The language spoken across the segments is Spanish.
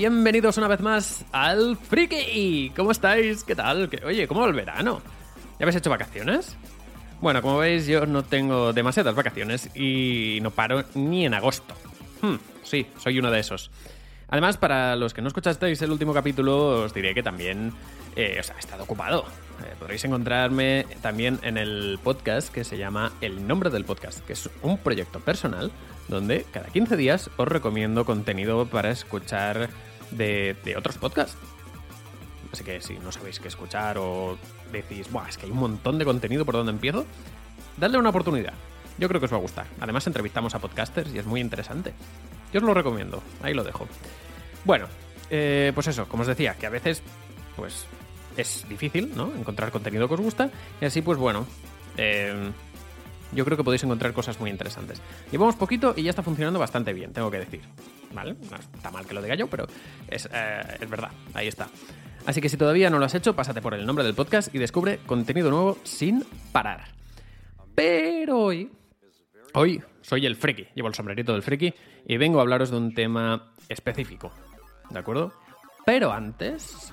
Bienvenidos una vez más al Friki. ¿Cómo estáis? ¿Qué tal? ¿Qué- Oye, ¿cómo va el verano? ¿Ya habéis hecho vacaciones? Bueno, como veis, yo no tengo demasiadas vacaciones y no paro ni en agosto. Hmm, sí, soy uno de esos. Además, para los que no escuchasteis el último capítulo, os diré que también eh, o sea, he estado ocupado. Eh, podréis encontrarme también en el podcast que se llama El Nombre del Podcast, que es un proyecto personal donde cada 15 días os recomiendo contenido para escuchar de, otros podcasts. Así que si no sabéis qué escuchar o decís, Buah, es que hay un montón de contenido por donde empiezo, dadle una oportunidad. Yo creo que os va a gustar. Además, entrevistamos a podcasters y es muy interesante. Yo os lo recomiendo. Ahí lo dejo. Bueno, eh, pues eso, como os decía, que a veces, pues, es difícil, ¿no? Encontrar contenido que os gusta. Y así, pues bueno, eh, yo creo que podéis encontrar cosas muy interesantes. Llevamos poquito y ya está funcionando bastante bien, tengo que decir. ¿Vale? No está mal que lo diga yo, pero es, eh, es verdad. Ahí está. Así que si todavía no lo has hecho, pásate por el nombre del podcast y descubre contenido nuevo sin parar. Pero hoy, hoy soy el friki, llevo el sombrerito del friki y vengo a hablaros de un tema específico. ¿De acuerdo? Pero antes...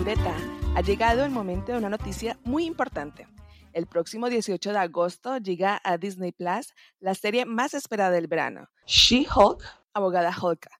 cultureta, ha llegado el momento de una noticia muy importante. El próximo 18 de agosto llega a Disney Plus la serie más esperada del verano, She-Hulk, abogada Hulka,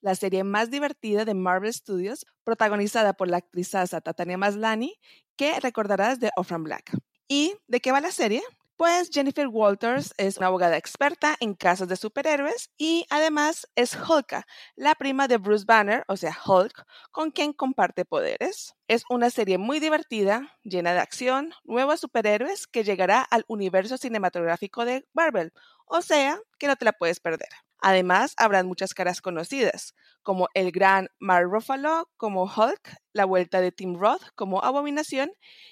la serie más divertida de Marvel Studios, protagonizada por la actrizaza Tatiana Maslany, que recordarás de Orphan Black. ¿Y de qué va la serie? Pues Jennifer Walters es una abogada experta en casos de superhéroes y además es Hulka, la prima de Bruce Banner, o sea Hulk, con quien comparte poderes. Es una serie muy divertida, llena de acción, nuevos superhéroes que llegará al universo cinematográfico de Marvel, o sea que no te la puedes perder. Además, habrán muchas caras conocidas, como el gran Mark Ruffalo como Hulk, la vuelta de Tim Roth como Abominación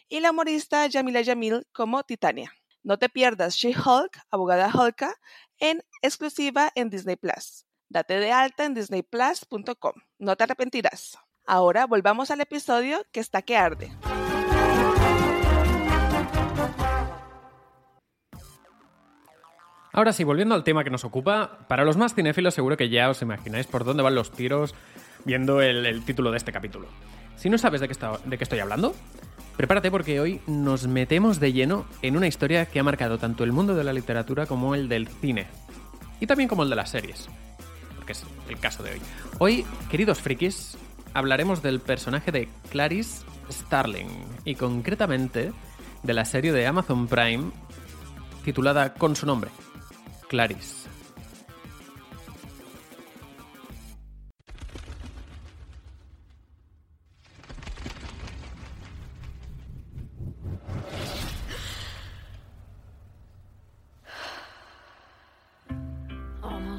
y la humorista Jamila Jamil como Titania. No te pierdas She-Hulk, abogada Hulka, en exclusiva en Disney Plus. Date de alta en disneyplus.com. No te arrepentirás. Ahora volvamos al episodio que está que arde. Ahora sí, volviendo al tema que nos ocupa, para los más cinéfilos seguro que ya os imagináis por dónde van los tiros viendo el, título de este capítulo. Si no sabes de qué estoy hablando, prepárate porque hoy nos metemos de lleno en una historia que ha marcado tanto el mundo de la literatura como el del cine. Y también como el de las series. Porque es el caso de hoy. Hoy, queridos frikis, hablaremos del personaje de Clarice Starling. Y concretamente de la serie de Amazon Prime titulada con su nombre, Clarice.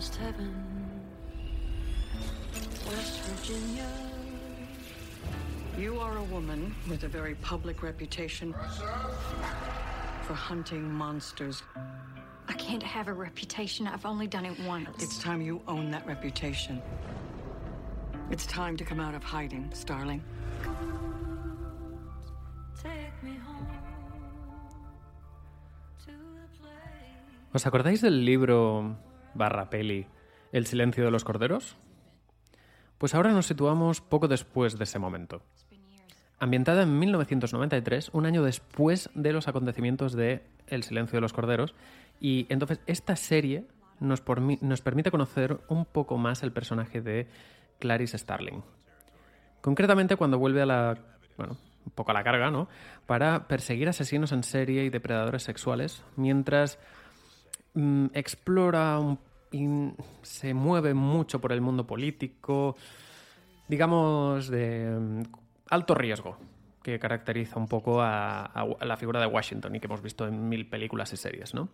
Almost heaven. West Virginia. You are a woman with a very public reputation for hunting monsters. I can't have a reputation. I've only done it once. It's time you own that reputation. It's time to come out of hiding, Starling. Take me home to the place. ¿Os acordáis del libro barra peli El silencio de los corderos? Pues ahora nos situamos poco después de ese momento. Ambientada en 1993, un año después de los acontecimientos de El silencio de los corderos, y entonces esta serie nos, nos permite conocer un poco más el personaje de Clarice Starling. Concretamente cuando vuelve a la. Bueno, un poco a la carga, ¿no? Para perseguir asesinos en serie y depredadores sexuales, mientras mm, explora un- y se mueve mucho por el mundo político, digamos, de mm, alto riesgo, que caracteriza un poco a, la figura de Washington y que hemos visto en mil películas y series, ¿no?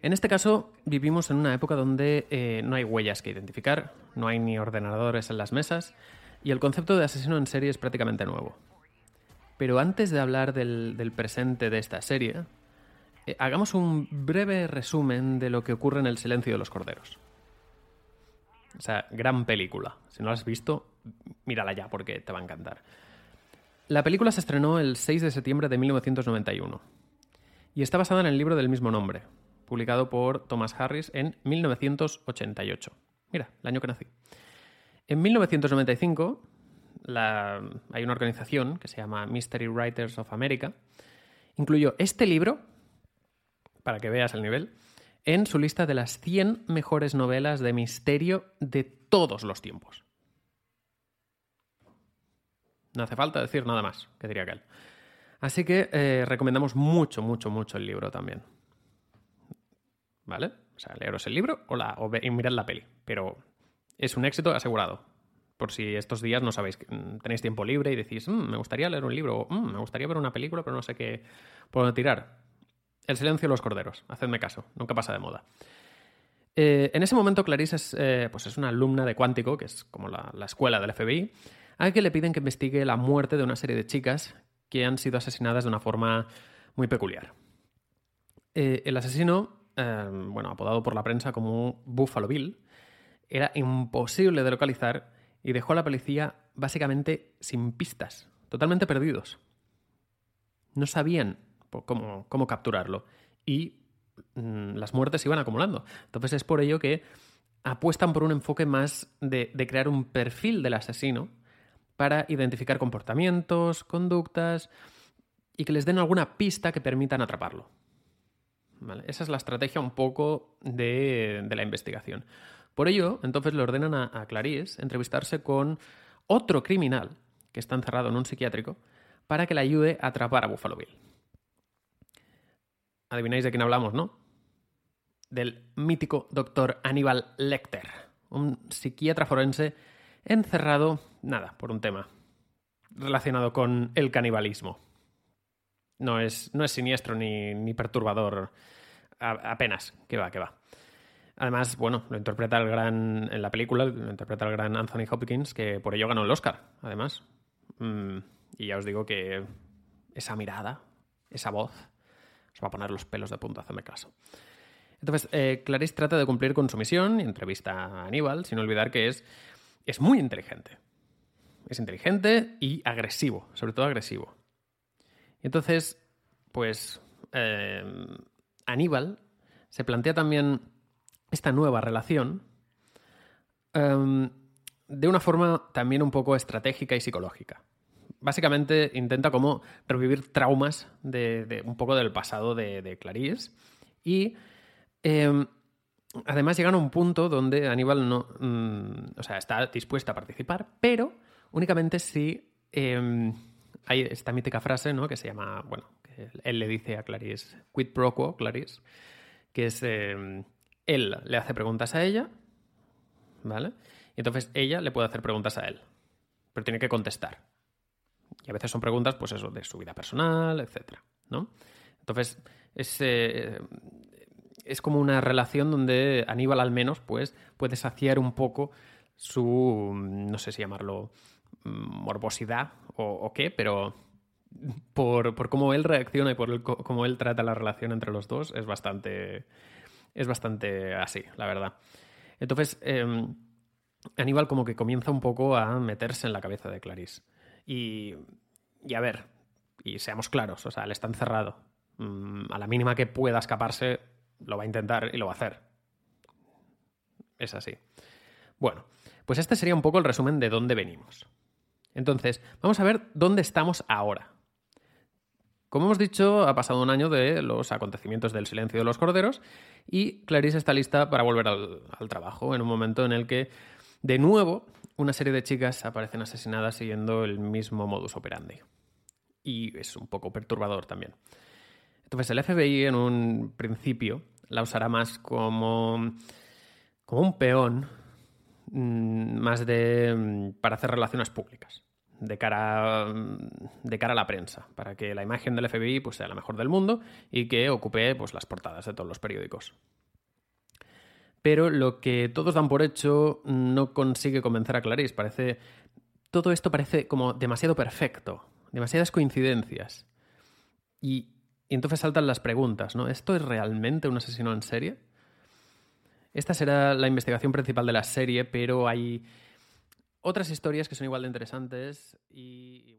En este caso, vivimos en una época donde eh, no hay huellas que identificar, no hay ni ordenadores en las mesas, y el concepto de asesino en serie es prácticamente nuevo. Pero antes de hablar del presente de esta serie, eh, hagamos un breve resumen de lo que ocurre en El silencio de los corderos. O sea, gran película. Si no la has visto, mírala ya porque te va a encantar. La película se estrenó el 6 de septiembre de 1991 y está basada en el libro del mismo nombre, publicado por Thomas Harris en 1988. Mira, el año que nací. En 1995 la- hay una organización que se llama Mystery Writers of America. Incluyó este libro, para que veas el nivel, en su lista de las 100 mejores novelas de misterio de todos los tiempos. No hace falta decir nada más, que diría aquel. Así que eh, recomendamos mucho, mucho, mucho el libro también. ¿Vale? O sea, leeros el libro o, ve- y mirad la peli. Pero es un éxito asegurado. Por si estos días no sabéis, mm, tenéis tiempo libre y decís, "Mm, me gustaría leer un libro, o "Mm, me gustaría ver una película, pero no sé qué dónde tirar. El silencio de los corderos, hacedme caso, nunca pasa de moda. Eh, en ese momento Clarice es, eh, pues es una alumna de Cuántico, que es como la, la escuela del FBI, a que le piden que investigue la muerte de una serie de chicas que han sido asesinadas de una forma muy peculiar. Eh, el asesino, bueno, apodado por la prensa como Buffalo Bill, era imposible de localizar y dejó a la policía básicamente sin pistas, totalmente perdidos. No sabían cómo, capturarlo y mm, las muertes se iban acumulando. Entonces es por ello que apuestan por un enfoque más de, crear un perfil del asesino para identificar comportamientos, conductas y que les den alguna pista que permitan atraparlo. Esa es la estrategia un poco de, de la investigación. Por ello, entonces le ordenan a, a Clarice entrevistarse con otro criminal que está encerrado en un psiquiátrico para que le ayude a atrapar a Buffalo Bill. Adivináis de quién hablamos, ¿no? Del mítico doctor Aníbal Lecter, un psiquiatra forense encerrado, nada, por un tema relacionado con el canibalismo. No es, no es siniestro ni, ni perturbador apenas, que va, que va. Además, bueno, lo interpreta el gran. En la película lo interpreta el gran Anthony Hopkins, que por ello ganó el Oscar, además. Mm, y ya os digo que esa mirada, esa voz, va a poner los pelos de punta, hacedme caso. Entonces, eh, Clarice trata de cumplir con su misión y entrevista a Aníbal, sin olvidar que es, es muy inteligente. Es inteligente y agresivo, sobre todo agresivo. Y entonces, pues, eh, Aníbal se plantea también esta nueva relación em, de una forma también un poco estratégica y psicológica. Básicamente intenta como revivir traumas de, un poco del pasado de, de Clarice y em, además llegan a un punto donde Aníbal no, mm, o sea, está dispuesta a participar, pero únicamente si em, hay esta mítica frase, ¿no? Que se llama, bueno, que él le dice a Clarice, quid pro quo, Clarice, que es, em, él le hace preguntas a ella, ¿vale? Y entonces ella le puede hacer preguntas a él, pero tiene que contestar. Y a veces son preguntas, pues eso, de su vida personal, etcétera, ¿no? Entonces, es, eh, es como una relación donde Aníbal al menos, pues, puede saciar un poco su, no sé si llamarlo mm, morbosidad o, qué, pero por, por cómo él reacciona y por el cómo él trata la relación entre los dos, es bastante, es bastante así, la verdad. Entonces, eh, Aníbal como que comienza un poco a meterse en la cabeza de Clarice. Y, y a ver, y seamos claros, o sea, él está encerrado. Mm, a la mínima que pueda escaparse, lo va a intentar y lo va a hacer. Es así. Bueno, pues este sería un poco el resumen de dónde venimos. Entonces, vamos a ver dónde estamos ahora. Como hemos dicho, ha pasado un año de los acontecimientos del silencio de los corderos y Clarice está lista para volver al trabajo en un momento en el que, de nuevo, una serie de chicas aparecen asesinadas siguiendo el mismo modus operandi. Y es un poco perturbador también. Entonces el FBI en un principio la usará más como, como un peón, mm, más de mm, para hacer relaciones públicas, de cara, de cara a la prensa, para que la imagen del FBI pues, sea la mejor del mundo y que ocupe pues, las portadas de todos los periódicos. Pero lo que todos dan por hecho no consigue convencer a Clarice. Parece. Todo esto parece como demasiado perfecto, demasiadas coincidencias. Y, y entonces saltan las preguntas, ¿no? ¿Esto es realmente un asesino en serie? Esta será la investigación principal de la serie, pero hay otras historias que son igual de interesantes y...